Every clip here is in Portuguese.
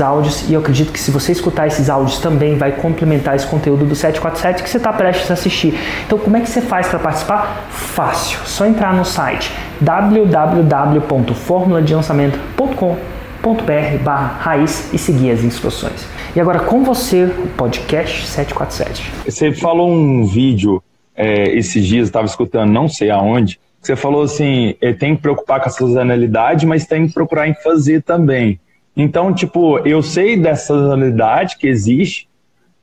áudios e eu acredito que se você escutar esses áudios também vai complementar esse conteúdo do 747 que você está prestes a assistir. Então, como é que você faz para participar? Fácil, só entrar no site www.formuladelançamento.com.br barra raiz e seguir as instruções. E agora com você, o podcast 747. Você falou um vídeo é, esses dias, estava escutando, não sei aonde, você falou assim, é, tem que preocupar com a sazonalidade, mas tem que procurar em fazer também. Então, tipo, eu sei dessa sazonalidade que existe,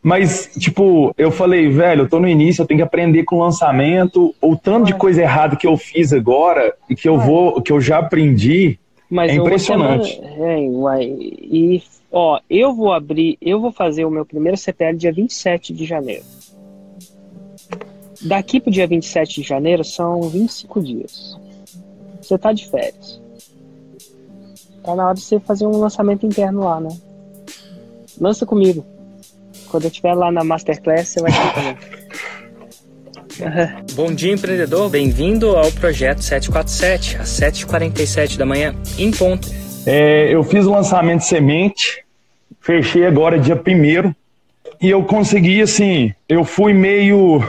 mas, tipo, eu falei, velho, eu tô no início, eu tenho que aprender com o lançamento, o tanto de coisa errada que eu fiz agora e que eu vou, que eu já aprendi, mas é impressionante. É, uai, e Ó, eu vou abrir, eu vou fazer o meu primeiro CPL dia 27 de janeiro. Daqui pro dia 27 de janeiro são 25 dias. Você tá de férias. Tá na hora de você fazer um lançamento interno lá, né? Lança comigo. Quando eu estiver lá na Masterclass, você vai ter também. Bom dia, empreendedor. Bem-vindo ao projeto 747, às 7h47 da manhã, em ponto. É, eu fiz o lançamento de semente, fechei agora dia primeiro e eu consegui assim, eu fui meio,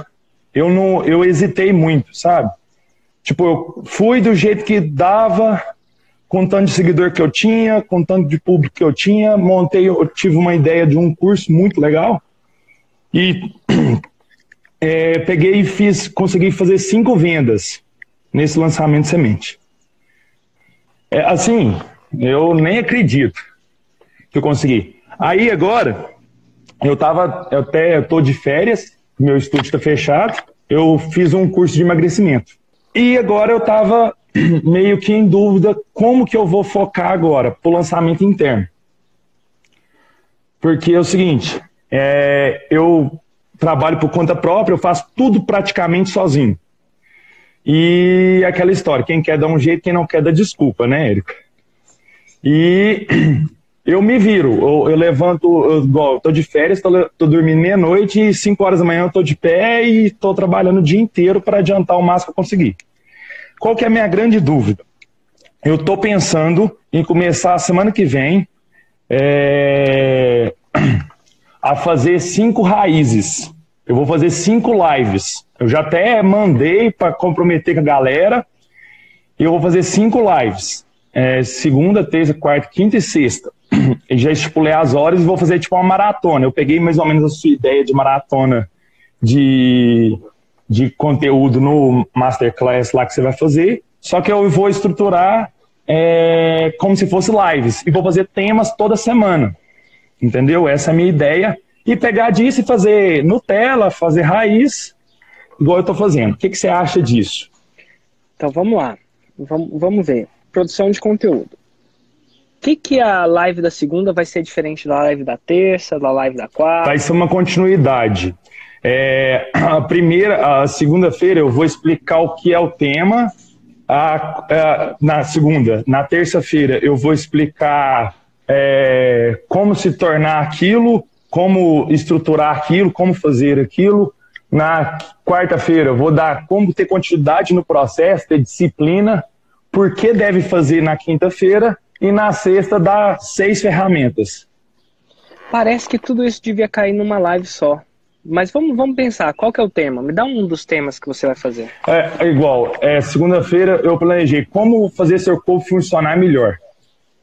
eu não, eu hesitei muito, sabe? Tipo, eu fui do jeito que dava, com tanto de seguidor que eu tinha, com tanto de público que eu tinha, montei, eu tive uma ideia de um curso muito legal e é, peguei e fiz, consegui fazer cinco vendas nesse lançamento de semente. É, assim, eu nem acredito que eu consegui. Aí agora, eu tava, eu até tô de férias, meu estúdio está fechado, eu fiz um curso de emagrecimento. E agora eu tava meio que em dúvida como que eu vou focar agora pro lançamento interno. Porque é o seguinte, é, eu trabalho por conta própria, eu faço tudo praticamente sozinho. E aquela história, quem quer dar um jeito, quem não quer dar desculpa, né, Érico? E eu me viro, eu, eu levanto, eu, igual, tô de férias, tô, tô dormindo meia-noite e 5 horas da manhã eu tô de pé e tô trabalhando o dia inteiro para adiantar o máximo que eu conseguir. Qual que é a minha grande dúvida? Eu tô pensando em começar a semana que vem é, a fazer cinco raízes. Eu vou fazer cinco lives. Eu já até mandei para comprometer com a galera. Eu vou fazer cinco lives é, segunda, terça, quarta, quinta e sexta. Já estipulei as horas e vou fazer tipo uma maratona. Eu peguei mais ou menos a sua ideia de maratona de, de conteúdo no Masterclass lá que você vai fazer. Só que eu vou estruturar é, como se fosse lives. E vou fazer temas toda semana. Entendeu? Essa é a minha ideia. E pegar disso e fazer Nutella, fazer raiz, igual eu estou fazendo. O que, que você acha disso? Então vamos lá. Vamos, vamos ver produção de conteúdo. O que, que a live da segunda vai ser diferente da live da terça, da live da quarta? Vai ser uma continuidade. É, a primeira, a segunda-feira eu vou explicar o que é o tema. A, a na segunda, na terça-feira eu vou explicar é, como se tornar aquilo, como estruturar aquilo, como fazer aquilo. Na quarta-feira eu vou dar como ter continuidade no processo, ter disciplina por que deve fazer na quinta-feira e na sexta dá seis ferramentas. Parece que tudo isso devia cair numa live só. Mas vamos, vamos pensar, qual que é o tema? Me dá um dos temas que você vai fazer. É, é igual, é, segunda-feira eu planejei como fazer seu corpo funcionar melhor.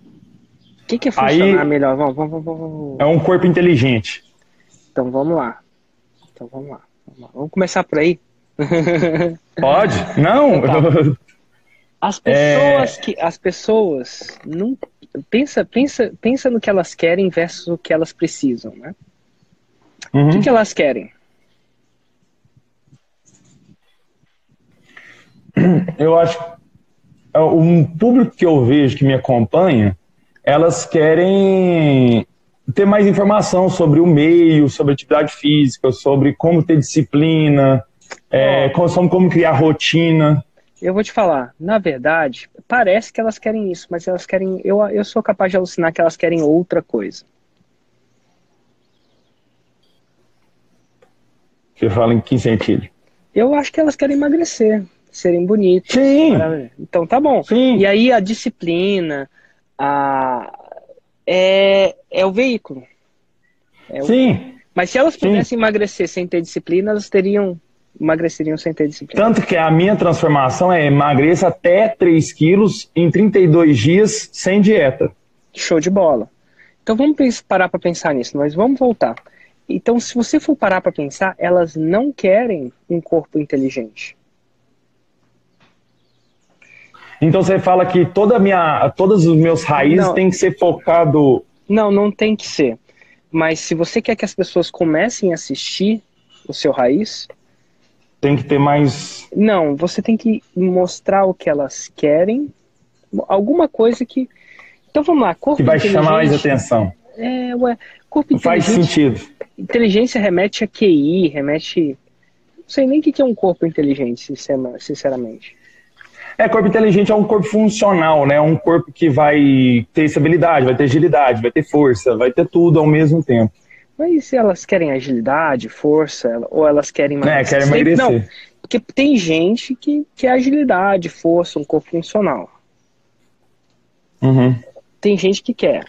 O que, que é funcionar Aí, melhor? Vamos, vamos, vamos, É um corpo inteligente. Então vamos lá. Então vamos lá. Vamos, lá. vamos começar por aí? Pode? Não? Então, as pessoas é... que as pessoas não pensa pensa pensa no que elas querem versus o que elas precisam, né? Uhum. O que, que elas querem? Eu acho um público que eu vejo que me acompanha, elas querem ter mais informação sobre o meio, sobre atividade física, sobre como ter disciplina, é, como, como criar rotina. Eu vou te falar, na verdade, parece que elas querem isso, mas elas querem. Eu, eu sou capaz de alucinar que elas querem outra coisa. Você fala em que sentido? Eu acho que elas querem emagrecer, serem bonitas. Sim. Então tá bom. Sim. E aí a disciplina a, é, é o veículo. É o... Sim. Mas se elas pudessem Sim. emagrecer sem ter disciplina, elas teriam emagreceriam sem ter disciplina. Tanto que a minha transformação é emagreça até 3 quilos em 32 dias sem dieta. Show de bola. Então vamos parar para pensar nisso, mas vamos voltar. Então, se você for parar para pensar, elas não querem um corpo inteligente. Então você fala que toda minha, todos os meus raízes têm que ser focado. Não, não tem que ser. Mas se você quer que as pessoas comecem a assistir o seu raiz, tem que ter mais. Não, você tem que mostrar o que elas querem, alguma coisa que. Então vamos lá, corpo Que vai chamar mais atenção. É, ué, corpo Faz sentido. Inteligência remete a QI, remete. Não sei nem o que é um corpo inteligente, sinceramente. É, corpo inteligente é um corpo funcional, né? Um corpo que vai ter estabilidade, vai ter agilidade, vai ter força, vai ter tudo ao mesmo tempo. Mas se elas querem agilidade, força, ou elas querem emagrecer? É, querem emagrecer. Não, porque tem gente que quer agilidade, força, um corpo funcional. Uhum. Tem gente que quer.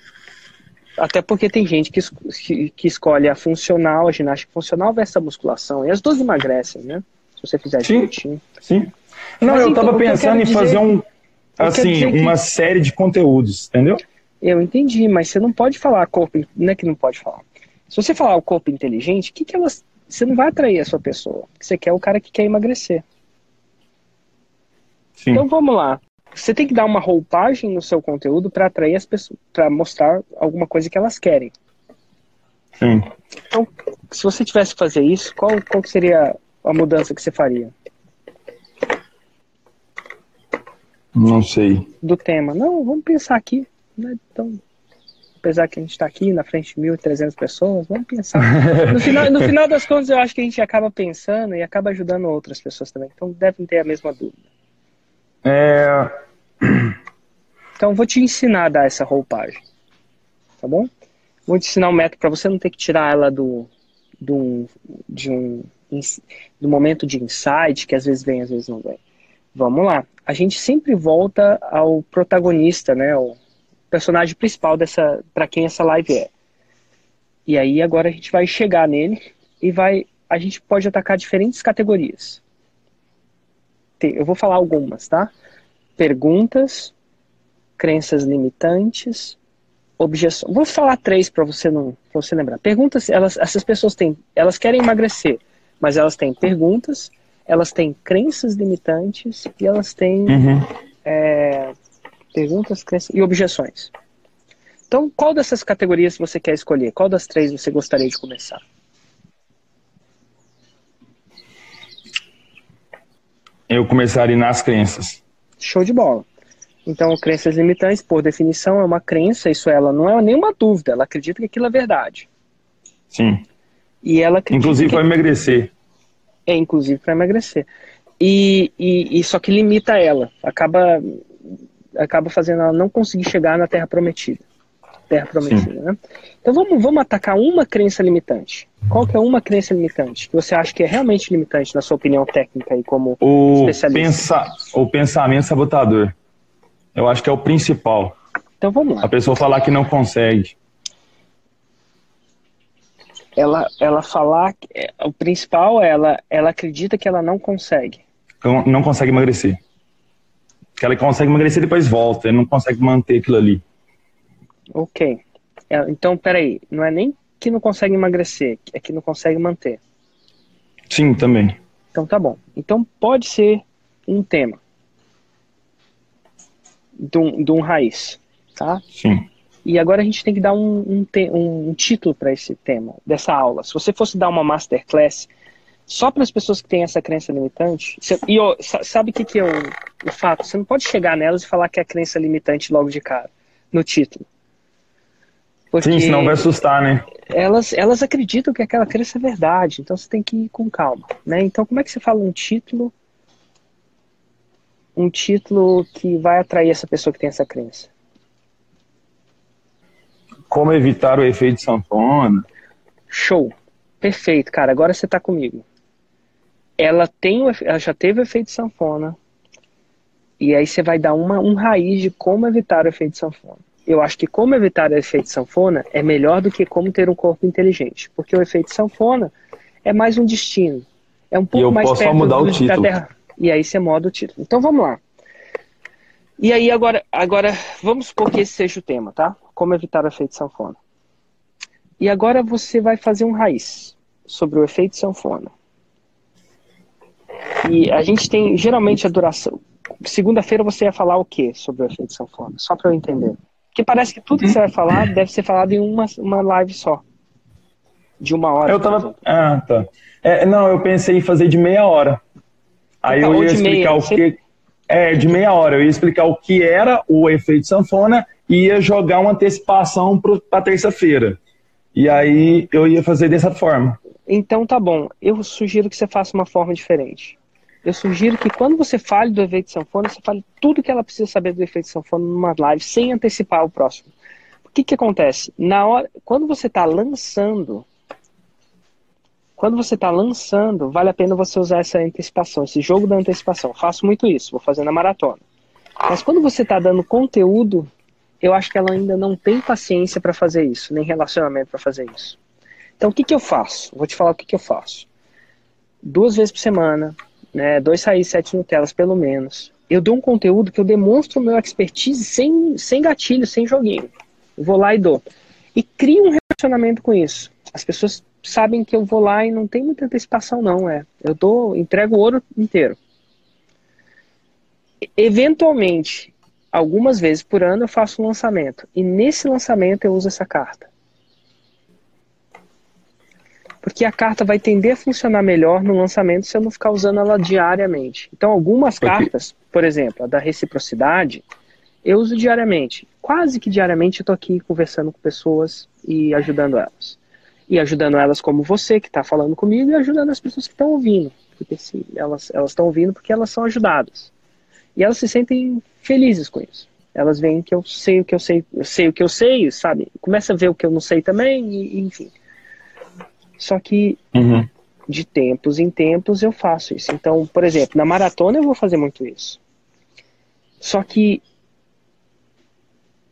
Até porque tem gente que, que, que, escolhe a funcional, a ginástica funcional versus a musculação. E as duas emagrecem, né? Se você fizer sim, direitinho. Sim. Não, Mas, eu então, tava pensando em fazer um, assim, uma que... série de conteúdos, entendeu? Eu entendi, mas você não pode falar corpo, não é que não pode falar. Se você falar o corpo inteligente, que que elas, você não vai atrair a sua pessoa. Você quer o cara que quer emagrecer. Sim. Então vamos lá. Você tem que dar uma roupagem no seu conteúdo para atrair as pessoas, para mostrar alguma coisa que elas querem. Sim. Então, se você tivesse que fazer isso, qual, qual seria a mudança que você faria? Não sei. Do tema. Não, vamos pensar aqui. Né? Então, apesar que a gente está aqui na frente de 1.300 pessoas, vamos pensar. No final, no final das contas, eu acho que a gente acaba pensando e acaba ajudando outras pessoas também. Então, devem ter a mesma dúvida. É... Então, vou te ensinar a dar essa roupagem. Tá bom? Vou te ensinar um método para você não ter que tirar ela do, do, de um, do momento de insight, que às vezes vem, às vezes não vem. Vamos lá. A gente sempre volta ao protagonista, né? O personagem principal dessa, para quem essa live é. E aí agora a gente vai chegar nele e vai, a gente pode atacar diferentes categorias. Eu vou falar algumas, tá? Perguntas, crenças limitantes, objeções. Vou falar três para você não, para você lembrar. Perguntas, elas, essas pessoas têm, elas querem emagrecer, mas elas têm perguntas, elas têm crenças limitantes e elas têm uhum. é, perguntas, crenças e objeções. Então, qual dessas categorias você quer escolher? Qual das três você gostaria de começar? Eu começaria nas crenças. Show de bola. Então, crenças limitantes, por definição, é uma crença, isso ela não é nenhuma dúvida, ela acredita que aquilo é verdade. Sim. E ela Inclusive para emagrecer. É, inclusive para emagrecer. E, e, e, só que limita ela, acaba, acaba fazendo ela não conseguir chegar na Terra Prometida. Terra Prometida, né? Então vamos, vamos atacar uma crença limitante. Qual que é uma crença limitante que você acha que é realmente limitante, na sua opinião técnica e como o especialista? Pensa, o pensamento sabotador. Eu acho que é o principal. Então vamos lá. A pessoa falar que não consegue. Ela, ela falar. É, o principal é ela, ela acredita que ela não consegue. Não, não consegue emagrecer. Que ela consegue emagrecer e depois volta. Ele não consegue manter aquilo ali. Ok. É, então, peraí. Não é nem que não consegue emagrecer, é que não consegue manter. Sim, também. Então tá bom. Então pode ser um tema de um, de um raiz, tá? Sim. E agora a gente tem que dar um, um, te, um, título para esse tema, dessa aula. Se você fosse dar uma masterclass só para as pessoas que têm essa crença limitante, você, e ó, sabe o que, que é o, o fato? Você não pode chegar nelas e falar que é crença limitante logo de cara, no título. Porque Sim, senão vai assustar, né? elas, elas acreditam que aquela crença é verdade, então você tem que ir com calma, né? Então, como é que você fala um título um título que vai atrair essa pessoa que tem essa crença? Como evitar o efeito sanfona? Show. Perfeito, cara. Agora você tá comigo. Ela tem, ela já teve o efeito sanfona. E aí você vai dar uma um raiz de como evitar o efeito sanfona. Eu acho que como evitar o efeito sanfona é melhor do que como ter um corpo inteligente, porque o efeito sanfona é mais um destino. É um pouco eu mais perto mudar o do- da título. Terra. E aí você muda o título. Então vamos lá. E aí agora, agora vamos supor que esse seja o tema, tá? Como evitar o efeito sanfona. E agora você vai fazer um raiz sobre o efeito sanfona. E a gente tem geralmente a duração. Segunda-feira você ia falar o que sobre o efeito sanfona? Só para eu entender. Porque parece que tudo que você vai falar deve ser falado em uma, uma live só. De uma hora. Eu tava. Ah, tá. É, não, eu pensei em fazer de meia hora. Aí Então, eu ia explicar meia, o você- que. É, de meia hora. Eu ia explicar o que era o efeito sanfona e ia jogar uma antecipação para terça-feira. E aí eu ia fazer dessa forma. Então tá bom. Eu sugiro que você faça uma forma diferente. Eu sugiro que quando você fale do efeito sanfona, você fale tudo que ela precisa saber do efeito sanfona numa live, sem antecipar o próximo. O que que acontece? Na hora, quando você está lançando, quando você está lançando, vale a pena você usar essa antecipação, esse jogo da antecipação. Faço muito isso, vou fazer na maratona. Mas quando você está dando conteúdo, eu acho que ela ainda não tem paciência para fazer isso, nem relacionamento para fazer isso. Então, o que, que eu faço? Vou te falar o que, que eu faço. Duas vezes por semana, né, dois raízes, sete Nutelas pelo menos. Eu dou um conteúdo que eu demonstro o meu expertise sem, sem gatilho, sem joguinho. Eu vou lá e dou. E crio um relacionamento com isso. As pessoas sabem que eu vou lá e não tem muita antecipação, não. É. Eu dou, entrego o ouro inteiro. Eventualmente, algumas vezes por ano, eu faço um lançamento. E nesse lançamento eu uso essa carta porque a carta vai tender a funcionar melhor no lançamento se eu não ficar usando ela diariamente. Então, algumas cartas, por exemplo, a da reciprocidade, eu uso diariamente. Quase que diariamente eu estou aqui conversando com pessoas e ajudando elas. E ajudando elas como você, que está falando comigo, e ajudando as pessoas que estão ouvindo. Porque se elas elas estão ouvindo porque elas são ajudadas. E elas se sentem felizes com isso. Elas veem que eu sei o que eu sei, eu sei o que eu sei, sabe? Começa a ver o que eu não sei também, e, e enfim. Só que Uhum. de tempos em tempos eu faço isso. Então, por exemplo, na maratona eu vou fazer muito isso. Só que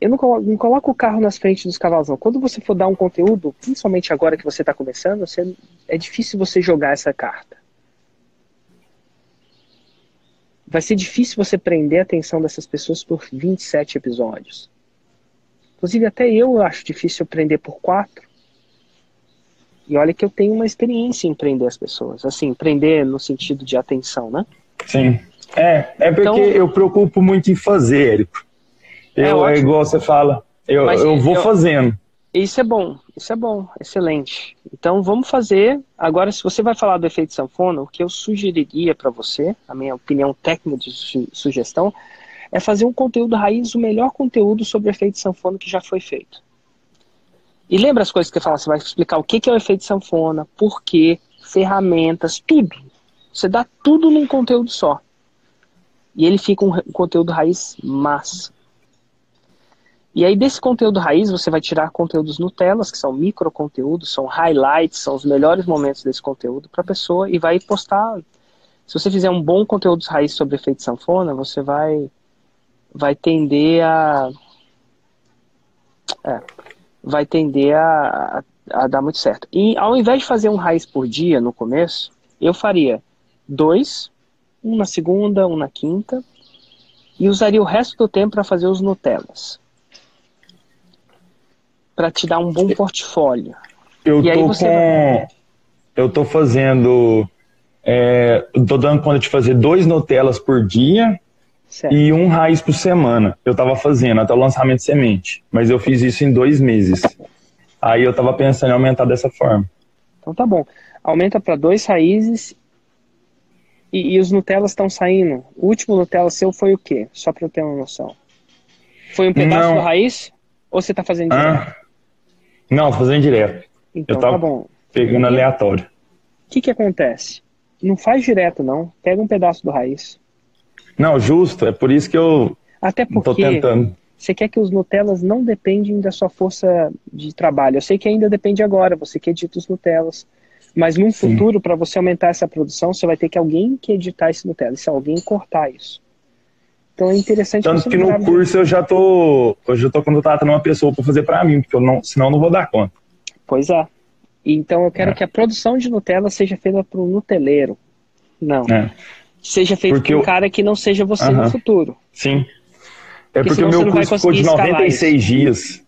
eu não coloco, não coloco o carro nas frentes dos cavalos, não. Quando você for dar um conteúdo, principalmente agora que você está começando, você- é difícil você jogar essa carta. Vai ser difícil você prender a atenção dessas pessoas por 27 episódios. Inclusive, até eu acho difícil prender por quatro. E olha que eu tenho uma experiência em prender as pessoas. Assim, prender no sentido de atenção, né? Sim. É, é porque Então- eu preocupo muito em fazer, Érico. É Eu, é, ótimo. igual você fala. Eu, Mas eu vou eu- fazendo. Isso é bom, isso é bom, excelente. Então vamos fazer. Agora, se você vai falar do efeito sanfona, o que eu sugeriria para você, a minha opinião técnica de su- sugestão, é fazer um conteúdo raiz, o melhor conteúdo sobre o efeito sanfona que já foi feito. E lembra as coisas que eu falo? Você vai explicar o que é o efeito sanfona, por quê, ferramentas, tudo. Você dá tudo num conteúdo só. E ele fica um, conteúdo raiz massa. E aí, desse conteúdo raiz, você vai tirar conteúdos Nutelas, que são micro conteúdos, são highlights, são os melhores momentos desse conteúdo para a pessoa e vai postar. Se você fizer um bom conteúdo raiz sobre efeito sanfona, você vai, vai tender a. É, vai tender a, a, a dar muito certo. E ao invés de fazer um raiz por dia no começo, eu faria dois, um na segunda, um na quinta, e usaria o resto do tempo para fazer os Nutellas para te dar um bom portfólio. Eu E aí tô você com. Eu tô fazendo. É, eu tô dando conta de fazer dois Nutellas por dia Certo. e um raiz por semana. Eu tava fazendo até o lançamento de semente. Mas eu fiz isso em dois meses. Aí eu tava pensando em aumentar dessa forma. Então tá bom. Aumenta para dois raízes e, e os Nutellas estão saindo. O último Nutella seu foi o quê? Só para eu ter uma noção. Foi um pedaço Não. da raiz? Ou você tá fazendo direto? Ah, Não, tô fazendo direto. Então Eu tava tá bom. pegando aleatório. O que que acontece? Não faz direto, não. Pega um pedaço do raiz. Não, justo, é por isso que eu Até porque tentando. você quer que os Nutellas não dependem da sua força de trabalho. Eu sei que ainda depende agora, você que edita os Nutellas. Mas num Sim. futuro, para você aumentar essa produção, você vai ter que alguém que editar esse Nutella. Se alguém cortar isso. Então é interessante Tanto que no curso eu já tô, eu já tô contratando uma pessoa para fazer para mim, porque eu não, senão eu não vou dar conta. Pois é. Então eu quero É. que a produção de Nutella seja feita por um Nuteleiro. Não. É. Seja feita Porque por um eu- cara que não seja você no Aham. futuro. Sim. É Porque porque o meu curso ficou de conseguir escalar 96 dias.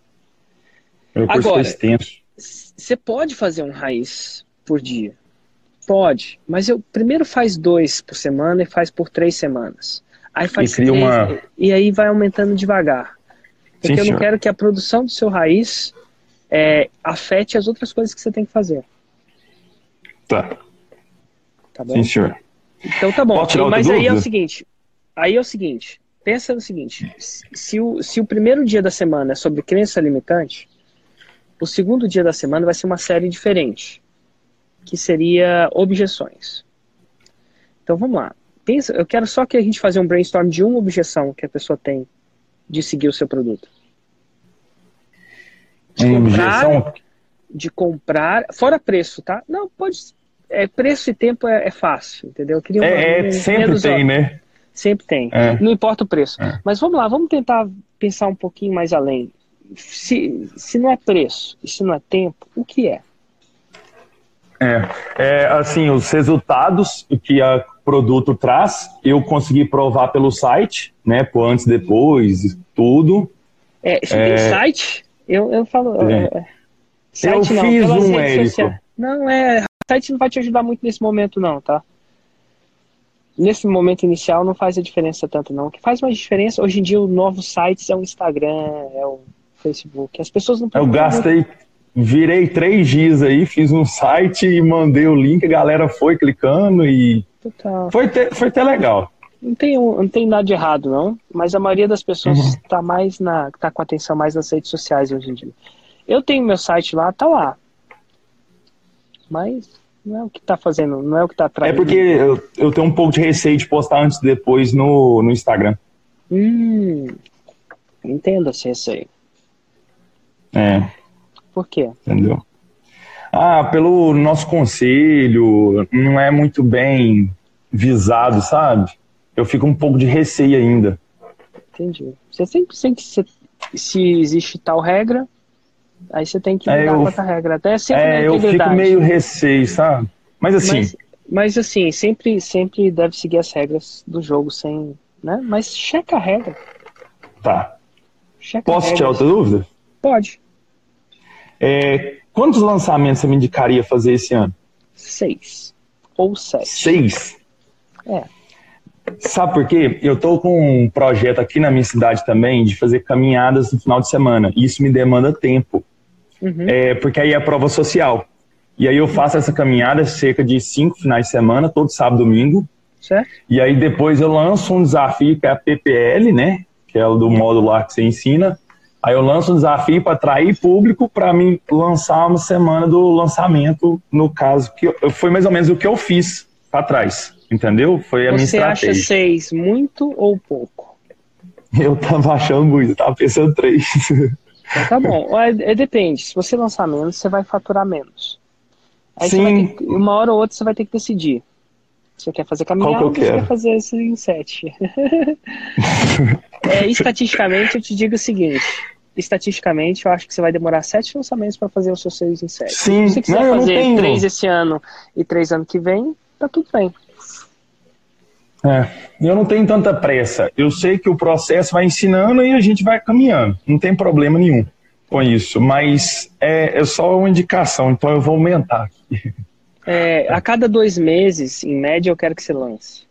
Meu curso Agora- foi extenso. Você pode fazer um raiz por dia. Pode. Mas eu primeiro faz dois por semana e faz por três semanas. Aí faz E cria três, uma- e aí vai aumentando devagar. Porque Sim, eu não senhor. quero que a produção do seu raiz é, afete as outras coisas que você tem que fazer. Tá. Tá bom? Sim, senhor. Então tá bom. Mas aí é o seguinte. Aí é o seguinte. Pensa no seguinte. se- o, se o primeiro dia da semana é sobre crença limitante, o segundo dia da semana vai ser uma série diferente, que seria objeções. Então vamos lá. Pensa, eu quero só que a gente fazer um brainstorm de uma objeção que a pessoa tem de seguir o seu produto. De comprar, objeção? de comprar, fora preço, tá? Não, pode. É, preço e tempo é, é fácil, entendeu? Eu queria uma- É, um- é, sempre tem, né? Sempre tem. É. Não importa o preço. É. Mas vamos lá, vamos tentar pensar um pouquinho mais além. Se, se não é preço e se não é tempo, o que é? É, é, assim, os resultados que o produto traz, eu consegui provar pelo site, né, por antes, depois, tudo. É, você tem site? Eu, eu falo. É. é, é. Site Eu não, fiz um, Érico. Não, é. Site não vai te ajudar muito nesse momento, não, tá? Nesse momento inicial não faz a diferença tanto, não. O que faz mais diferença, hoje em dia, os novos sites é o Instagram, é o Facebook. As pessoas não Eu gastei, virei três dias aí, fiz um site e mandei o link, a galera foi clicando e tá? foi até, foi até legal. Não tem, não tem nada de errado, não. Mas a maioria das pessoas Uhum. está mais na, tá com atenção mais nas redes sociais hoje em dia. Eu tenho meu site lá, tá lá. Mas não é o que tá fazendo, não é o que tá É atraindo. porque eu, eu tenho um pouco de receio de postar antes e depois no, no Instagram. Hum, entenda esse receio. É, Por quê? entendeu? Ah, pelo nosso conselho, não é muito bem visado, sabe? Eu fico um pouco de receio ainda. Entendi. Você sempre que se, se existe tal regra, aí você tem que É, lidar eu- com essa regra. Até sempre na É, eu fico meio receio, sabe? Mas assim, Mas, mas assim, sempre, sempre deve seguir as regras do jogo sem. Né? Mas checa a regra. tá. Checa Posso tirar outra dúvida? Pode. É, quantos lançamentos você me indicaria fazer esse ano? Seis. Ou sete. Seis? É. Sabe por quê? Eu tô com um projeto aqui na minha cidade também de fazer caminhadas no final de semana. E isso me demanda tempo. Uhum. É, porque aí é prova social. E aí eu faço essa caminhada cerca de cinco finais de semana, todo sábado e domingo. Certo? E aí depois eu lanço um desafio que é a PPL, né? Que é o do módulo lá que você ensina. Aí eu lanço um desafio para atrair público para mim lançar uma semana do lançamento, no caso, que eu- foi mais ou menos o que eu fiz para trás. Entendeu? Foi a minha Você acha estratégia. seis muito ou pouco? Eu tava achando muito, eu tava pensando três. Então tá bom. É, é, depende. Se você lançar menos, você vai faturar menos. Aí você Sim. vai ter que- uma hora ou outra você vai ter que decidir. Você quer fazer caminhada ou que você quer fazer esse em sete? é, estatisticamente, eu te digo o seguinte. Estatisticamente, eu acho que você vai demorar sete lançamentos para fazer os seus seis em sete. Sim, Se você quiser não, fazer três esse ano e três ano que vem, tá tudo bem. É, eu não tenho tanta pressa. Eu sei que o processo vai ensinando e a gente vai caminhando. Não tem problema nenhum com isso. Mas é, é só uma indicação, então eu vou aumentar. É, a cada dois meses, em média, eu quero que você lance.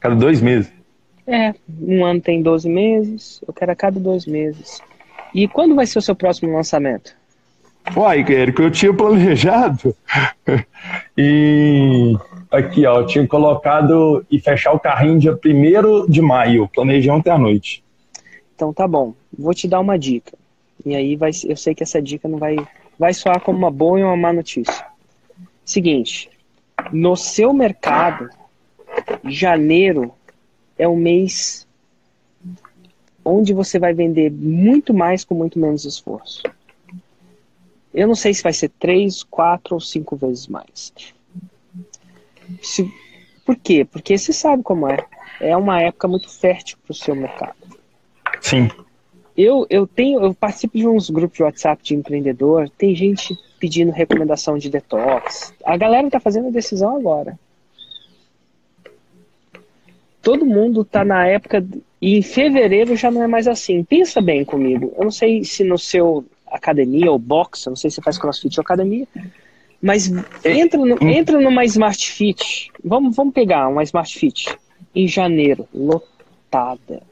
Cada dois meses. É, um ano tem 12 meses, eu quero a cada dois meses. E quando vai ser o seu próximo lançamento? Uai, Érico, eu tinha planejado. e aqui, ó, eu tinha colocado e fechar o carrinho dia 1 de maio. Planejei ontem à noite. Então tá bom, vou te dar uma dica. E aí vai, eu sei que essa dica não vai, vai soar como uma boa e uma má notícia. Seguinte, no seu mercado, janeiro é o mês onde você vai vender muito mais com muito menos esforço. Eu não sei se vai ser três, quatro ou cinco vezes mais. Se, por quê? Porque você sabe como é. É uma época muito fértil para o seu mercado. Sim. Eu, eu tenho, eu participo de uns grupos de WhatsApp de empreendedor, tem gente pedindo recomendação de detox. A galera está fazendo a decisão agora. Todo mundo está na época e em fevereiro já não é mais assim. Pensa bem comigo. Eu não sei se no seu academia ou box, eu não sei se você faz crossfit ou academia, mas entra, no, entra numa Smart Fit. Vamos, vamos pegar uma Smart Fit em janeiro, lotada.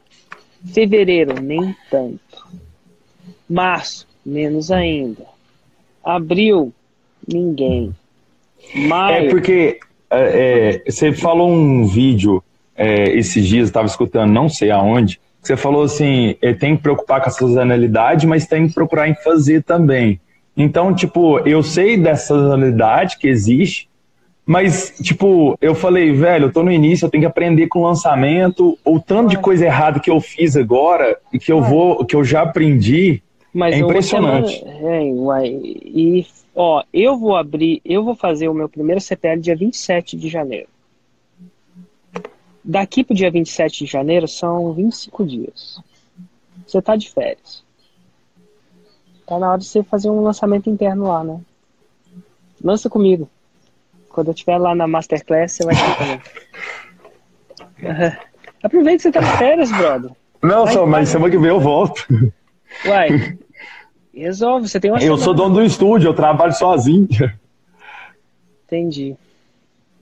Fevereiro, nem tanto. Março, menos ainda. Abril, ninguém. Maio. É porque é, é, você falou um vídeo é, esses dias, estava escutando, não sei aonde, você falou assim, é, tem que preocupar com a sazonalidade, mas tem que procurar em fazer também. Então, tipo, eu sei dessa sazonalidade que existe, mas, tipo, eu falei, velho, eu tô no início, eu tenho que aprender com o lançamento, o tanto de coisa errada que eu fiz agora e que eu vou, que eu já aprendi, Mas é impressionante. semana- é, uai, e, ó, eu vou abrir, eu vou fazer o meu primeiro CPL dia 27 de janeiro. Daqui pro dia 27 de janeiro são 25 dias. Você tá de férias. Tá na hora de você fazer um lançamento interno lá, né? Lança comigo. Quando eu estiver lá na Masterclass, você vai ter também. Aproveita que você tá de férias, brother. Não, Vai, só, vai. mas semana que vem eu volto. Uai, resolve, você tem uma Eu sou dono do estúdio, eu trabalho sozinho. Entendi.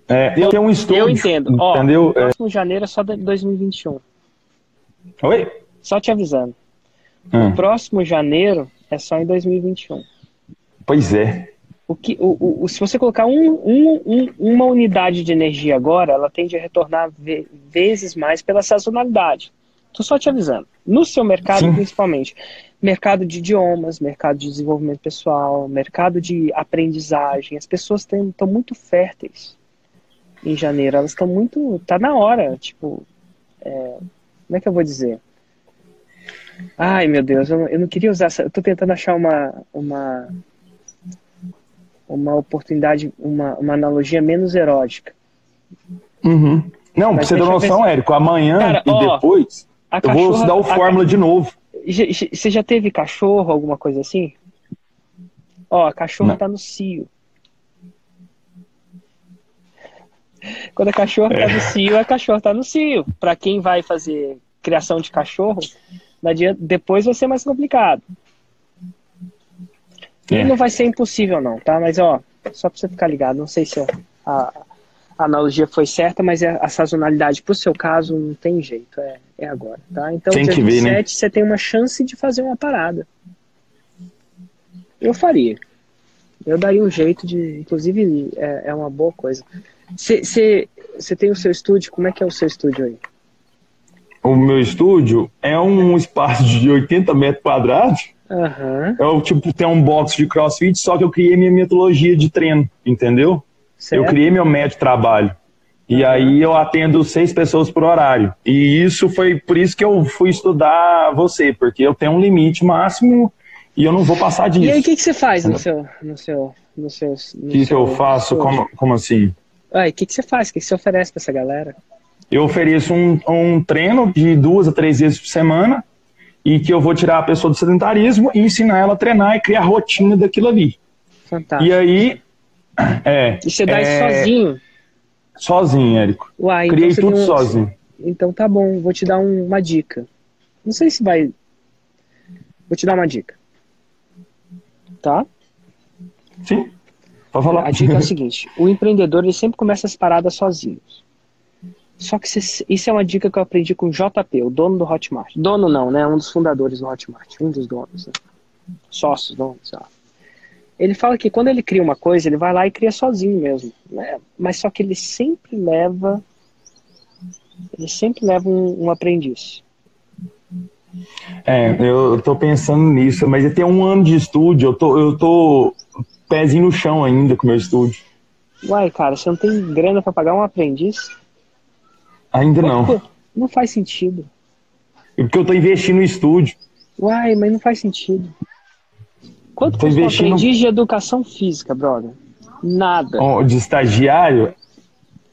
É, eu tenho um estúdio. Eu entendo. Ó, Entendeu? É, próximo janeiro é só de 2021. Oi? Só te avisando. Ah, Próximo janeiro é só em 2021. pois é. O que, o, o- se você colocar um, um- um- uma unidade de energia agora, ela tende a retornar ve- vezes mais pela sazonalidade. Tô só te avisando. No seu mercado, Sim. principalmente. Mercado de idiomas, mercado de desenvolvimento pessoal, mercado de aprendizagem. As pessoas estão muito férteis em janeiro. Elas estão muito. Tá na hora. Tipo. é, como é que eu vou dizer? Ai, meu Deus, eu não, eu não queria usar essa. Eu tô tentando achar uma. uma uma oportunidade, uma, uma analogia menos erótica. Uhum. Não, pra Mas você ter noção, se- Érico, amanhã Cara, e ó, depois eu vou dar o fórmula de novo. Você já teve cachorro, alguma coisa assim? Ó, a cachorra Não. tá no cio. Quando a cachorra tá no cio, a cachorra tá no cio. Pra quem vai fazer criação de cachorro, não adianta- depois vai ser mais complicado. E É. não vai ser impossível não, tá? Mas ó, só pra você ficar ligado, não sei se a, a- a analogia foi certa, mas é- a sazonalidade pro seu caso não tem jeito, é, é agora, tá? Então Tem dia que ver, né? 27 você tem uma chance de fazer uma parada. Eu faria. Eu daria um jeito de, inclusive é, é uma boa coisa. Você tem o seu estúdio, como é que é o seu estúdio aí? O meu estúdio é um espaço de 80 metros quadrados. Aham, É o tipo, tem um box de crossfit, só que eu criei minha metodologia de treino, entendeu? certo? Eu criei meu método de trabalho. E aí eu atendo seis pessoas por horário. E isso foi por isso que eu fui estudar você, porque eu tenho um limite máximo e eu não vou passar disso. E aí, o que, que você faz no seu, no seu, no seu, no O que, que seu eu faço? Como, como assim? O que, que você faz? O que, que você oferece pra essa galera? Eu ofereço um, um treino de duas a três vezes por semana e que eu vou tirar a pessoa do sedentarismo e ensinar ela a treinar e criar a rotina daquilo ali. Fantástico. E aí, é, E você dá é, isso sozinho? sozinho, Érico. Uai, Criei então tudo um- sozinho. Então tá bom, vou te dar um- uma dica. Não sei se vai. Vou te dar uma dica. Tá? Sim, pode falar. A dica é o seguinte: o empreendedor ele sempre começa as paradas sozinho. Só que isso é uma dica que eu aprendi com o JP, o dono do Hotmart. Dono não, né? Um dos fundadores do Hotmart, um dos donos, né? Sócios, donos, sei lá. Ele fala que quando ele cria uma coisa, ele vai lá e cria sozinho mesmo. Né? Mas só que ele sempre leva. Ele sempre leva um, um aprendiz. É, eu tô pensando nisso, mas tem um ano de estúdio, eu tô, eu tô pezinho no chão ainda com o meu estúdio. Uai, cara, você não tem grana pra pagar um aprendiz? Ainda não. Não faz sentido. Porque eu tô investindo no estúdio. Uai, mas não faz sentido. Quanto custa investindo... um aprendiz de educação física, brother? Nada. Oh, de estagiário?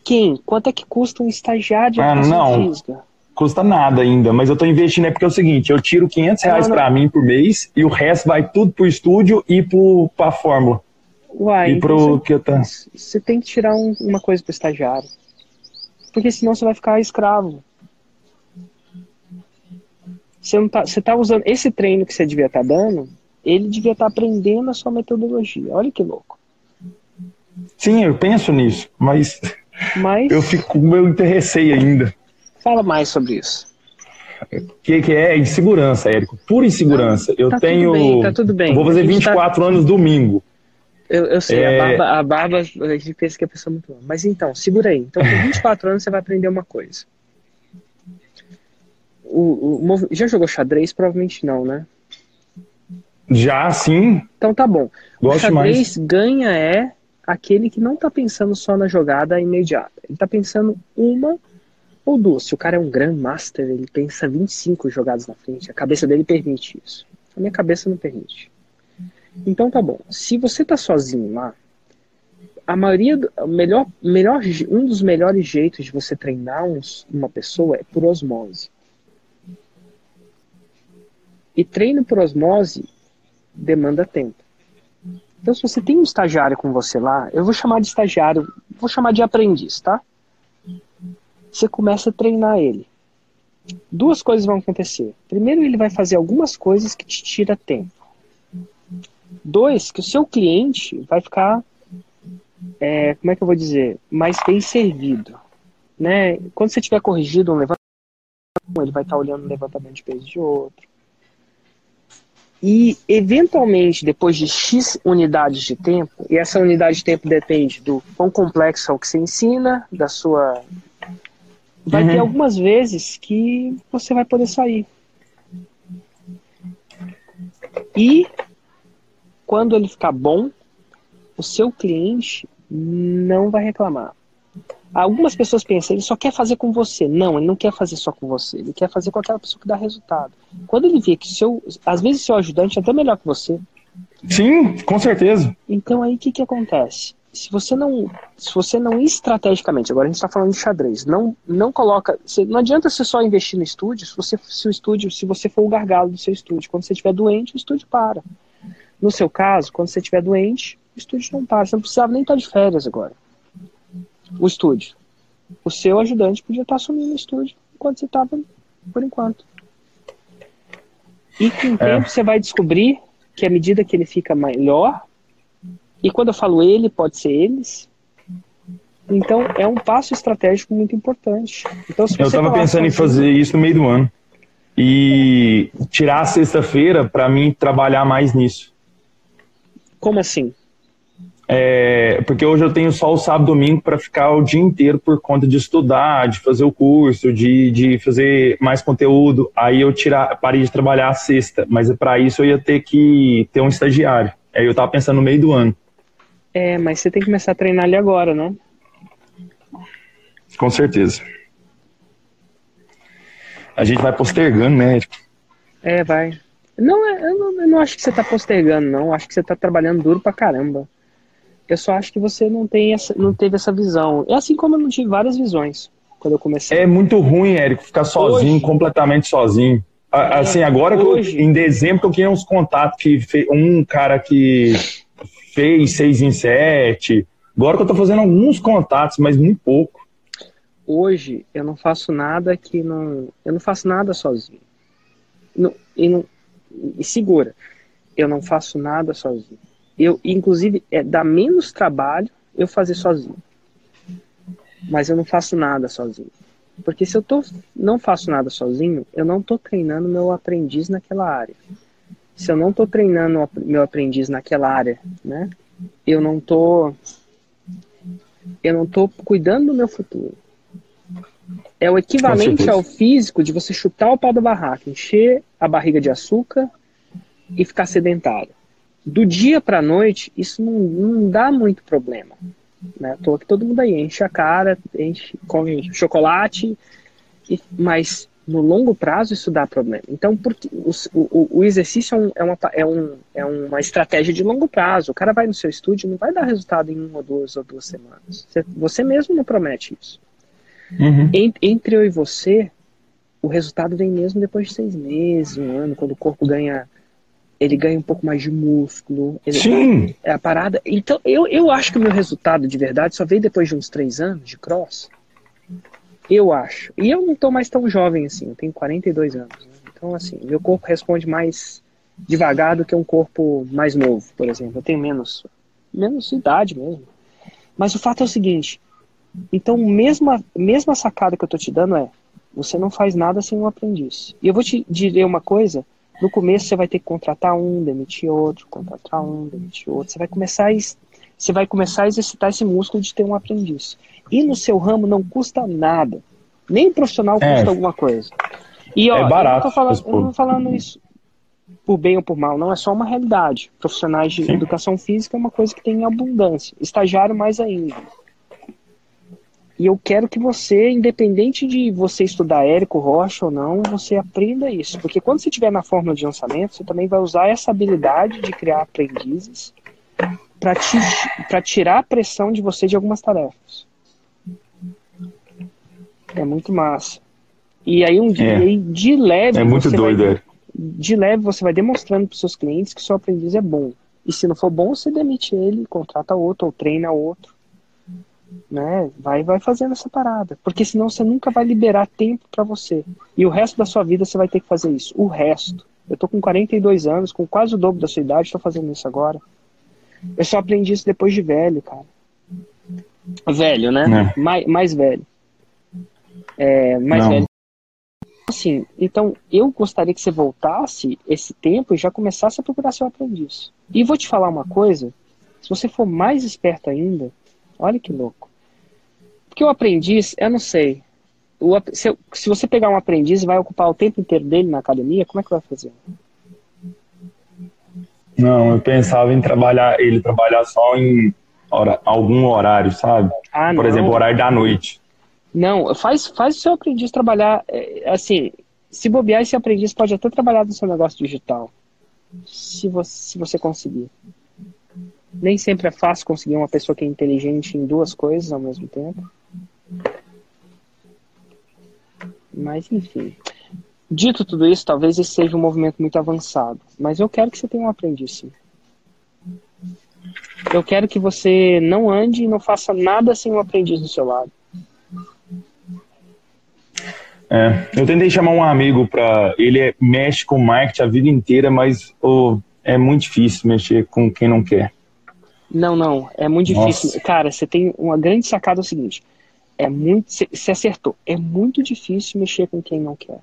Quem? Quanto é que custa um estagiário de ah, educação não. física? Custa nada ainda, mas eu tô investindo é porque é o seguinte, eu tiro 500 reais para mim por mês e o resto vai tudo pro estúdio e pro, pra fórmula. Uai, e pro então que eu tá... Você tem que tirar um, uma coisa pro estagiário. Porque senão você vai ficar escravo. Você, não tá, você tá usando esse treino que você devia estar tá dando, ele devia estar tá aprendendo a sua metodologia. Olha que louco. Sim, eu penso nisso, mas, mas... eu fico eu interessei ainda. Fala mais sobre isso. O que, que, é insegurança, Érico? Pura insegurança. eu tá tenho. Tudo bem, tá tudo bem. vou fazer 24 tá... anos domingo. Eu, eu sei, é... a, barba, a barba, a gente pensa que é a pessoa muito boa. Mas então, segura aí. Então, com 24 anos você vai aprender uma coisa. O, o, já jogou xadrez? Provavelmente não, né? Já, sim. Então tá bom. Gosto o xadrez mais. ganha é aquele que não tá pensando só na jogada imediata. Ele tá pensando uma ou duas. Se o cara é um Grandmaster, ele pensa 25 jogadas na frente. A cabeça dele permite isso. A minha cabeça não permite. Então tá bom. Se você tá sozinho lá, a maioria, melhor, melhor, um dos melhores jeitos de você treinar uns, uma pessoa é por osmose. E treino por osmose demanda tempo. Então, se você tem um estagiário com você lá, eu vou chamar de estagiário, vou chamar de aprendiz, tá? Você começa a treinar ele. Duas coisas vão acontecer. Primeiro, ele vai fazer algumas coisas que te tira tempo. Dois, que o seu cliente vai ficar, é, como é que eu vou dizer, mais bem servido. Né? Quando você tiver corrigido um levantamento, ele vai estar olhando o levantamento de peso de outro. E, eventualmente, depois de X unidades de tempo, e essa unidade de tempo depende do quão complexo é o que você ensina, da sua. Vai uhum. ter algumas vezes que você vai poder sair. E quando ele ficar bom, o seu cliente não vai reclamar. Algumas pessoas pensam, ele só quer fazer com você. Não, ele não quer fazer só com você. Ele quer fazer com aquela pessoa que dá resultado. Quando ele vê que seu, às vezes seu ajudante é até melhor que você. Sim, com certeza. Então aí o que, que acontece? Se você não, se você não estrategicamente, agora a gente está falando de xadrez, não, não coloca, não adianta você só investir no estúdio, se você, se o estúdio, se você for o gargalo do seu estúdio, quando você estiver doente, o estúdio para. No seu caso, quando você estiver doente, o estúdio não para. Você não precisava nem estar de férias agora. O estúdio. O seu ajudante podia estar assumindo o estúdio enquanto você estava, por enquanto. E com o é. tempo você vai descobrir que à medida que ele fica melhor, e quando eu falo ele, pode ser eles. Então é um passo estratégico muito importante. Então, eu estava pensando em fazer isso no meio do ano. E tirar a sexta-feira para mim trabalhar mais nisso. Como assim? É, porque hoje eu tenho só o sábado e domingo para ficar o dia inteiro por conta de estudar, de fazer o curso, de, de fazer mais conteúdo. Aí eu tirar, parei de trabalhar a sexta, mas para isso eu ia ter que ter um estagiário. Aí eu tava pensando no meio do ano. É, mas você tem que começar a treinar ali agora, não? Com certeza. A gente vai postergando, né? É, vai. Não, é, eu não, eu não acho que você está postergando, não. Acho que você está trabalhando duro pra caramba. Eu só acho que você não, tem essa, não teve essa visão. É assim como eu não tive várias visões quando eu comecei. É muito ruim, Érico, ficar sozinho, hoje, completamente sozinho. É, assim, agora hoje, eu, em dezembro eu tinha uns contatos que fez, um cara que fez seis em sete. Agora que eu tô fazendo alguns contatos, mas muito pouco. Hoje eu não faço nada que não. Eu não faço nada sozinho. Não, e não, e segura, eu não faço nada sozinho. Eu, inclusive, é, dá menos trabalho eu fazer sozinho. Mas eu não faço nada sozinho. Porque se eu tô, não faço nada sozinho, eu não estou treinando meu aprendiz naquela área. Se eu não estou treinando meu aprendiz naquela área, né, eu não tô, eu não tô cuidando do meu futuro. É o equivalente ao físico de você chutar o pau da barraca, encher a barriga de açúcar e ficar sedentário. Do dia para a noite, isso não, não dá muito problema. Né? À toa que todo mundo aí enche a cara, enche, come chocolate, e- mas no longo prazo isso dá problema. Então, porque o, o- o exercício é, um- é uma, é, um, é uma estratégia de longo prazo. O cara vai no seu estúdio não vai dar resultado em uma, duas ou duas semanas. Você, você mesmo não promete isso. Uhum. En- entre eu e você, o resultado vem mesmo depois de seis meses, um ano, quando o corpo ganha. Ele ganha um pouco mais de músculo. Sim. é a parada. Então, eu, eu acho que o meu resultado de verdade só veio depois de uns três anos de cross. Eu acho. E eu não tô mais tão jovem assim, eu tenho 42 anos. né? Então, assim, meu corpo responde mais devagar do que um corpo mais novo, por exemplo. Eu tenho menos, menos idade mesmo. Mas o fato é o seguinte: então, mesma, mesma sacada que eu tô te dando é: você não faz nada sem um aprendiz. E eu vou te dizer uma coisa: no começo você vai ter que contratar um, demitir outro, contratar um, demitir outro. Você vai começar a, você vai começar a exercitar esse músculo de ter um aprendiz. E no seu ramo não custa nada. Nem o profissional É. custa alguma coisa. E ó, É barato, eu não tô falando, eu não tô falando isso por bem ou por mal, não é só uma realidade. Profissionais de Sim. educação física é uma coisa que tem em abundância. Estagiário mais ainda. E eu quero que você, independente de você estudar Érico Rocha ou não, você aprenda isso. Porque quando você estiver na fórmula de lançamento, você também vai usar essa habilidade de criar aprendizes para ti, tirar a pressão de você de algumas tarefas. É muito massa. E aí um dia, É. de leve, É muito você vai- doido, é. de leve você vai demonstrando para seus clientes que seu aprendiz é bom. E se não for bom, você demite ele, contrata outro ou treina outro. Né? Vai, vai fazendo essa parada. Porque senão você nunca vai liberar tempo para você. E o resto da sua vida você vai ter que fazer isso. O resto. Eu tô com 42 anos, com quase o dobro da sua idade, tô fazendo isso agora. Eu só aprendi isso depois de velho, cara. Velho, né? É. Mais, mais velho. É, mais Não. velho. Assim, então eu gostaria que você voltasse esse tempo e já começasse a procurar seu aprendiz. E vou te falar uma coisa: se você for mais esperto ainda, olha que louco. Porque o aprendiz, eu não sei. O se, se você pegar um aprendiz e vai ocupar o tempo inteiro dele na academia, como é que vai fazer? Não, eu pensava em trabalhar, ele trabalhar só em hora- algum horário, sabe? Ah, Por não. exemplo, horário da noite. Não, faz, faz o seu aprendiz trabalhar. é, assim, se bobear, esse aprendiz pode até trabalhar no seu negócio digital. Se você, se você conseguir. Nem sempre é fácil conseguir uma pessoa que é inteligente em duas coisas ao mesmo tempo. Mas, enfim. Dito tudo isso, talvez esse seja um movimento muito avançado. Mas eu quero que você tenha um aprendiz, sim. Eu quero que você não ande e não faça nada sem um aprendiz do seu lado. É, eu tentei chamar um amigo pra. Ele é- mexe com marketing a vida inteira, mas ô, é muito difícil mexer com quem não quer. Não, não, é muito Nossa. difícil. Cara, você tem uma grande sacada é o seguinte: é muito, você acertou. É muito difícil mexer com quem não quer.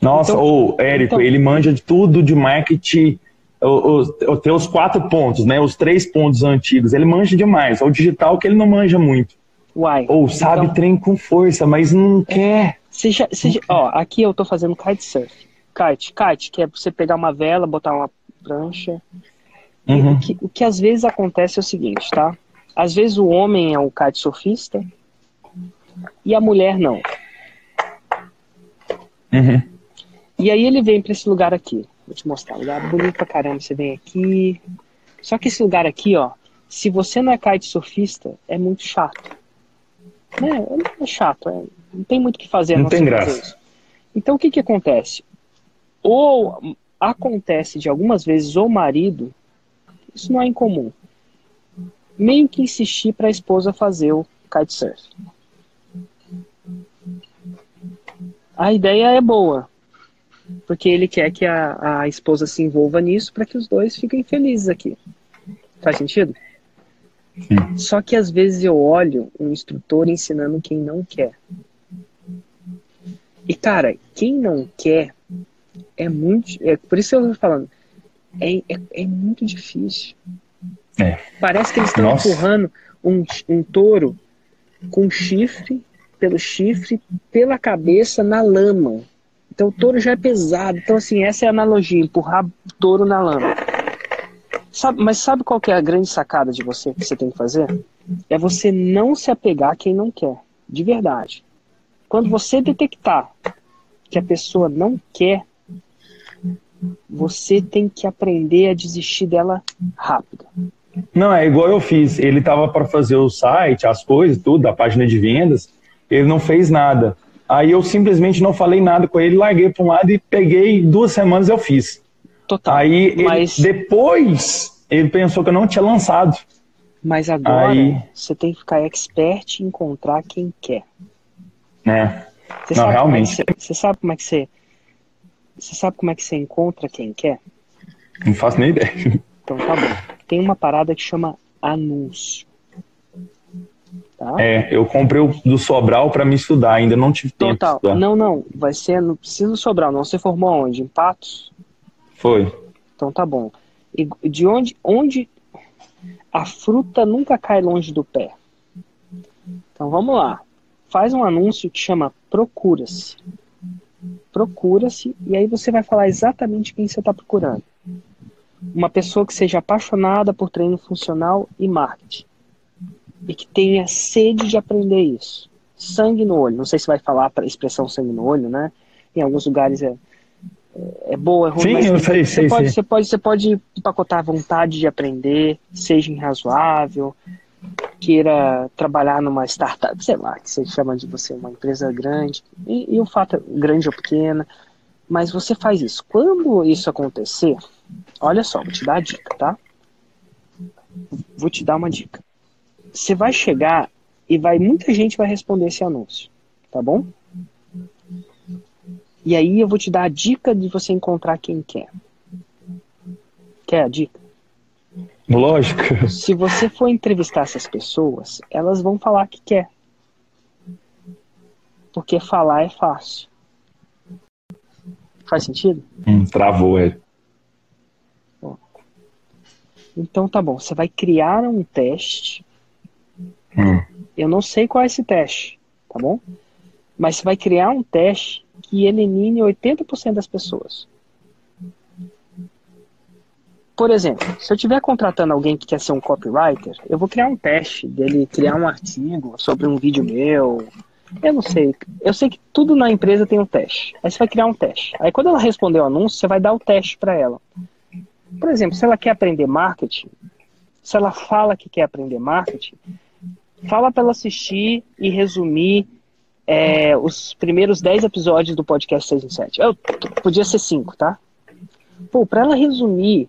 Nossa, Então- o Érico, então- ele manja de tudo de marketing. O, o, tem os quatro pontos, né? Os três pontos antigos. Ele manja demais. É o digital que ele não manja muito. Uai. Ou sabe então, trem com força, mas não quer. você já- você já- ó, aqui eu tô fazendo kitesurf. Kite, kite, que é você pegar uma vela, botar uma prancha. Uhum. O, que, o que às vezes acontece é o seguinte, tá? Às vezes o homem é o kitesurfista e a mulher não. Uhum. E aí ele vem pra esse lugar aqui. Vou te mostrar. Lugar bonito pra caramba. Você vem aqui. Só que esse lugar aqui, ó. Se você não é kitesurfista, é muito chato. Né? É chato. é- não tem muito o que fazer. Não tem graça. isso. Então o que que acontece? Ou acontece de algumas vezes o marido, isso não é incomum, meio que insistir para a esposa fazer o kitesurf. A ideia é boa, porque ele quer que a, a esposa se envolva nisso para que os dois fiquem felizes aqui. Faz sentido? Sim. Só que às vezes eu olho um instrutor ensinando quem não quer. E cara, quem não quer é muito. É, por isso eu tô falando, é, é, é muito difícil. É. Parece que eles estão empurrando um, um touro com chifre pelo chifre, pela cabeça na lama. Então o touro já é pesado. Então, assim, essa é a analogia: empurrar touro na lama. Sabe, mas sabe qual que é a grande sacada de você que você tem que fazer? É você não se apegar a quem não quer. De verdade. Quando você detectar que a pessoa não quer, você tem que aprender a desistir dela rápido. Não, é igual eu fiz. Ele tava para fazer o site, as coisas, tudo, a página de vendas. Ele não fez nada. Aí eu simplesmente não falei nada com ele, larguei para um lado e peguei duas semanas eu fiz. Total. Aí ele- Mas- depois ele pensou que eu não tinha lançado. Mas agora Aí- você tem que ficar expert em encontrar quem quer. né? Você Não, realmente. É que você, você sabe como é que você. Você sabe como é que você encontra quem quer? Não faço nem ideia. Então tá bom. Tem uma parada que chama anúncio. Tá? É, eu comprei o do Sobral para me estudar, ainda não tive tempo Total. Não, não. Vai ser. Não precisa sobrar, não. Você formou onde? Em Patos? Foi. Então tá bom. E de onde, onde a fruta nunca cai longe do pé? Então vamos lá. Faz um anúncio que chama Procura-se. Procura-se e aí você vai falar exatamente quem você está procurando. Uma pessoa que seja apaixonada por treino funcional e marketing. E que tenha sede de aprender isso. Sangue no olho. Não sei se vai falar a expressão sangue no olho, né? Em alguns lugares é, é boa, é ruim, Sim, mas eu sei, você, sei, pode, sei. você pode Você pode empacotar a vontade de aprender, seja irrazoável, queira trabalhar numa startup, sei lá, que você chama de você uma empresa grande, e, e o fato é grande ou pequena, mas você faz isso. Quando isso acontecer, olha só, vou te dar a dica, tá? Vou te dar uma dica. Você vai chegar e vai muita gente vai responder esse anúncio, tá bom? E aí eu vou te dar a dica de você encontrar quem quer. Quer a dica? Lógico. Se você for entrevistar essas pessoas, elas vão falar que quer. Porque falar é fácil. Faz sentido? Hum, travou, é. Então tá bom, você vai criar um teste. Hum. Eu não sei qual é esse teste, tá bom? Mas você vai criar um teste que elimine 80% das pessoas. Por exemplo, se eu estiver contratando alguém que quer ser um copywriter, eu vou criar um teste dele criar um artigo sobre um vídeo meu. Eu não sei. Eu sei que tudo na empresa tem um teste. Aí você vai criar um teste. Aí quando ela responder o anúncio, você vai dar o teste para ela. Por exemplo, se ela quer aprender marketing, se ela fala que quer aprender marketing, fala para ela assistir e resumir é, os primeiros 10 episódios do podcast 6 em 7. Eu, podia ser 5, tá? Pô, para ela resumir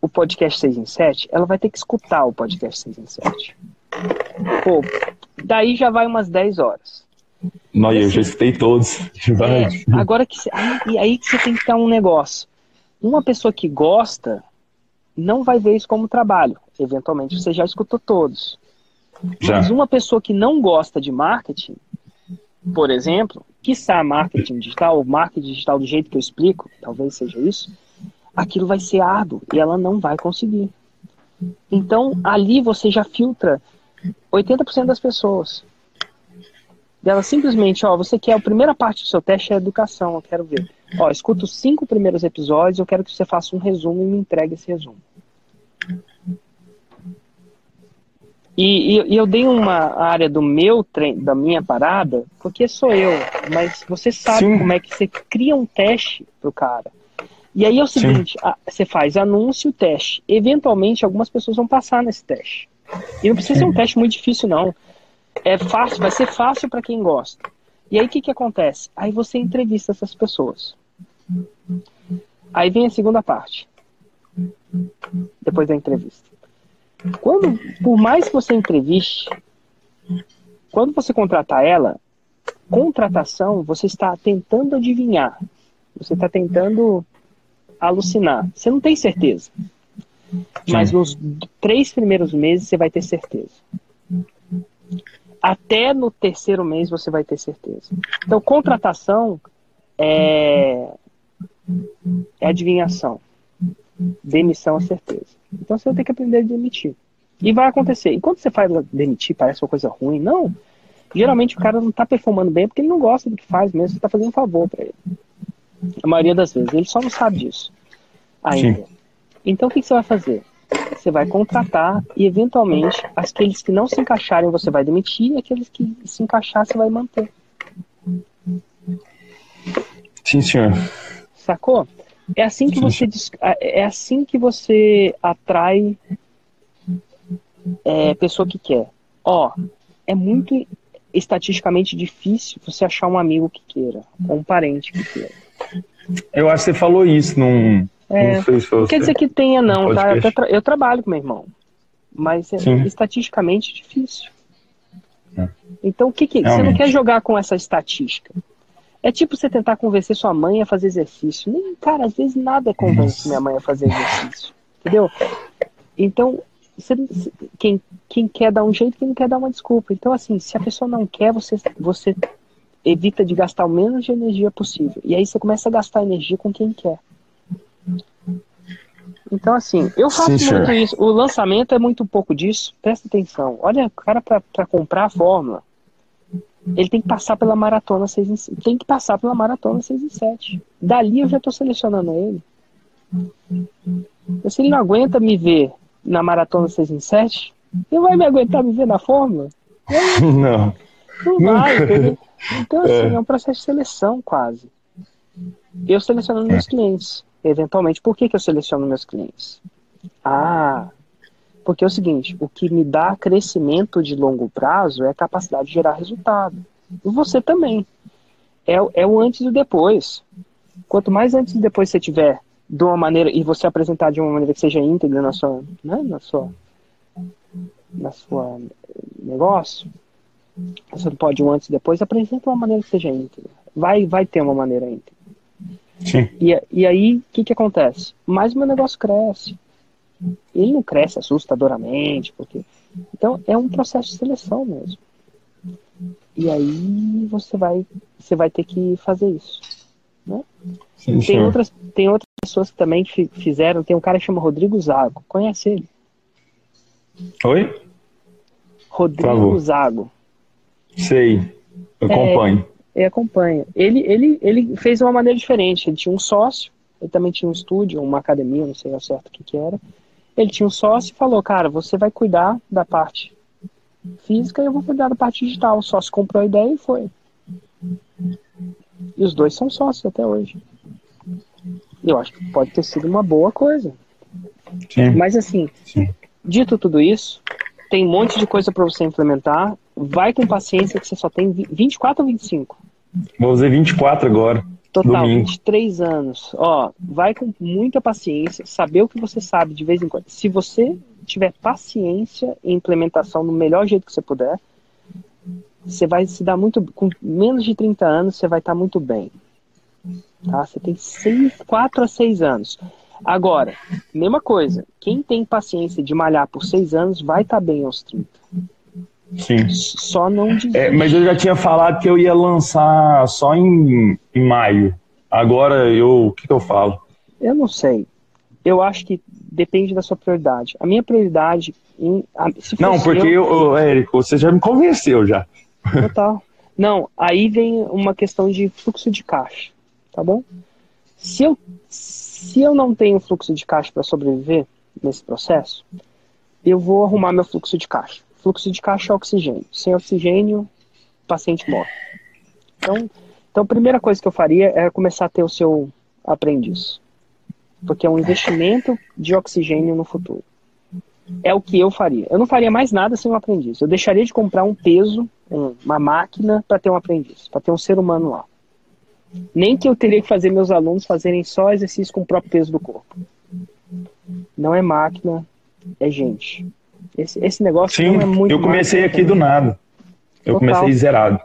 o podcast 6 em 7, ela vai ter que escutar o podcast 6 em 7. Pô, daí já vai umas 10 horas. Não, eu já escutei todos. É, agora que e aí que você tem que ter um negócio. Uma pessoa que gosta não vai ver isso como trabalho. Eventualmente você já escutou todos. Já. Mas uma pessoa que não gosta de marketing, por exemplo, quiçá marketing digital, ou marketing digital do jeito que eu explico, talvez seja isso, aquilo vai ser árduo e ela não vai conseguir. Então, ali você já filtra 80% das pessoas. Ela simplesmente, ó, você quer a primeira parte do seu teste é educação, eu quero ver. Ó, escuta os cinco primeiros episódios, eu quero que você faça um resumo e me entregue esse resumo. E, e- e eu dei uma área do meu treino, da minha parada, porque sou eu, mas você sabe Sim. como é que você cria um teste pro cara. E aí é o Sim. seguinte, a- você faz anúncio, teste. Eventualmente algumas pessoas vão passar nesse teste. E não precisa ser um teste muito difícil não. É fácil, vai ser fácil para quem gosta. E aí o que que acontece? Aí você entrevista essas pessoas. Aí vem a segunda parte. Depois da entrevista. Quando, por mais que você entreviste, quando você contratar ela, contratação, você está tentando adivinhar. Você está tentando alucinar. Você não tem certeza. Mas nos três primeiros meses você vai ter certeza. Até no terceiro mês você vai ter certeza. Então, contratação é, é adivinhação. Demissão é certeza. Então você vai ter que aprender a demitir. E vai acontecer. E quando você faz demitir, parece uma coisa ruim. Não. Geralmente o cara não tá performando bem porque ele não gosta do que faz mesmo, você tá fazendo um favor para ele. A maioria das vezes, ele só não sabe disso ainda. Sim. Então o que, que você vai fazer? Você vai contratar e eventualmente aqueles que não se encaixarem você vai demitir e aqueles que se encaixar você vai manter. Sim, senhor. Sacou? É assim que você é assim que você atrai é, pessoa que quer. Ó, é muito estatisticamente difícil você achar um amigo que queira, ou um parente que queira. Eu acho que você falou isso num. É, não, se não quer dizer que tenha, não, tá? Eu, tra eu, trabalho com meu irmão. Mas é estatisticamente difícil. É. Então, o que, que você não quer jogar com essa estatística? É tipo você tentar convencer sua mãe a fazer exercício. Nem, cara, às vezes nada convence minha mãe a fazer exercício. Entendeu? Então, você, quem, quem quer dar um jeito, quem não quer dar uma desculpa. Então, assim, se a pessoa não quer, você, você evita de gastar o menos de energia possível. E aí você começa a gastar energia com quem quer. Então, assim, eu faço Sim, muito isso. O lançamento é muito pouco disso. Presta atenção. Olha, o cara, para comprar a fórmula, ele tem que passar pela maratona 6 em 7. Tem que passar pela maratona 6 em 7. Dali eu já estou selecionando ele. Se ele não aguenta me ver na maratona 6 em 7, ele vai me aguentar me ver na fórmula? Não. Não vai, entendeu? Então, assim, é. é um processo de seleção quase. Eu selecionando meus clientes, eventualmente. Por que, que eu seleciono meus clientes? Ah, porque é o seguinte, o que me dá crescimento de longo prazo é a capacidade de gerar resultado. E você também. É, é o antes e o depois. Quanto mais antes e depois você tiver de uma maneira, e você apresentar de uma maneira que seja íntegra na sua, né, na sua, na sua negócio, você não pode um antes e depois, apresenta uma maneira que seja íntegra. Vai, vai ter uma maneira íntegra. Sim. E, e aí, o que, que acontece? Mais o meu negócio cresce ele não cresce assustadoramente, porque. Então é um processo de seleção mesmo. E aí você vai, você vai ter que fazer isso. Né? Sim, tem, outras, tem outras pessoas que também fizeram. Tem um cara que chama Rodrigo Zago. Conhece ele? Oi? Rodrigo Zago. Sei. Eu acompanho. É, eu acompanho. Ele, ele, ele fez de uma maneira diferente. Ele tinha um sócio, ele também tinha um estúdio, uma academia, não sei ao certo o que, que era. Ele tinha um sócio e falou, cara, você vai cuidar da parte física e eu vou cuidar da parte digital. O sócio comprou a ideia e foi. E os dois são sócios até hoje. Eu acho que pode ter sido uma boa coisa. Sim. Mas assim, Sim. dito tudo isso, tem um monte de coisa para você implementar. Vai com paciência que você só tem 24 ou 25? Vou fazer 24 agora. Total, Domingo. 23 anos. Ó, vai com muita paciência, saber o que você sabe de vez em quando. Se você tiver paciência e implementação no melhor jeito que você puder, você vai se dar muito. Com menos de 30 anos, você vai estar muito bem. Tá? Você tem 6, 4 a 6 anos. Agora, mesma coisa, quem tem paciência de malhar por 6 anos vai estar bem aos 30. Sim. Só não É, mas eu já tinha falado que eu ia lançar só em, em maio. Agora eu. O que, que eu falo? Eu não sei. Eu acho que depende da sua prioridade. A minha prioridade. Em, a, não, porque eu, eu, Érico, você já me convenceu já. Total. Não, aí vem uma questão de fluxo de caixa, tá bom? Se eu, se eu não tenho fluxo de caixa para sobreviver nesse processo, eu vou arrumar meu fluxo de caixa fluxo de caixa é oxigênio. Sem oxigênio, o paciente morre. Então, então, a primeira coisa que eu faria é começar a ter o seu aprendiz. Porque é um investimento de oxigênio no futuro. É o que eu faria. Eu não faria mais nada sem um aprendiz. Eu deixaria de comprar um peso, uma máquina, para ter um aprendiz, para ter um ser humano lá. Nem que eu teria que fazer meus alunos fazerem só exercício com o próprio peso do corpo. Não é máquina, é gente. Esse, esse negócio Sim, não é muito. Eu comecei aqui do nada. Eu Total. comecei zerado.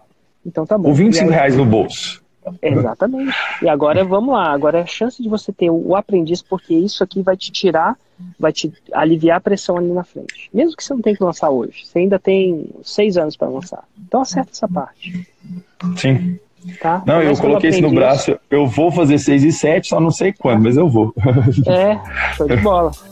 Então tá bom. Com 25 aí, reais no bolso. Exatamente. E agora vamos lá. Agora é a chance de você ter o aprendiz, porque isso aqui vai te tirar, vai te aliviar a pressão ali na frente. Mesmo que você não tenha que lançar hoje. Você ainda tem seis anos para lançar. Então acerta essa parte. Sim. Tá? Não, eu coloquei isso no braço. Eu vou fazer 6 e 7, só não sei quando, mas eu vou. É, show de bola.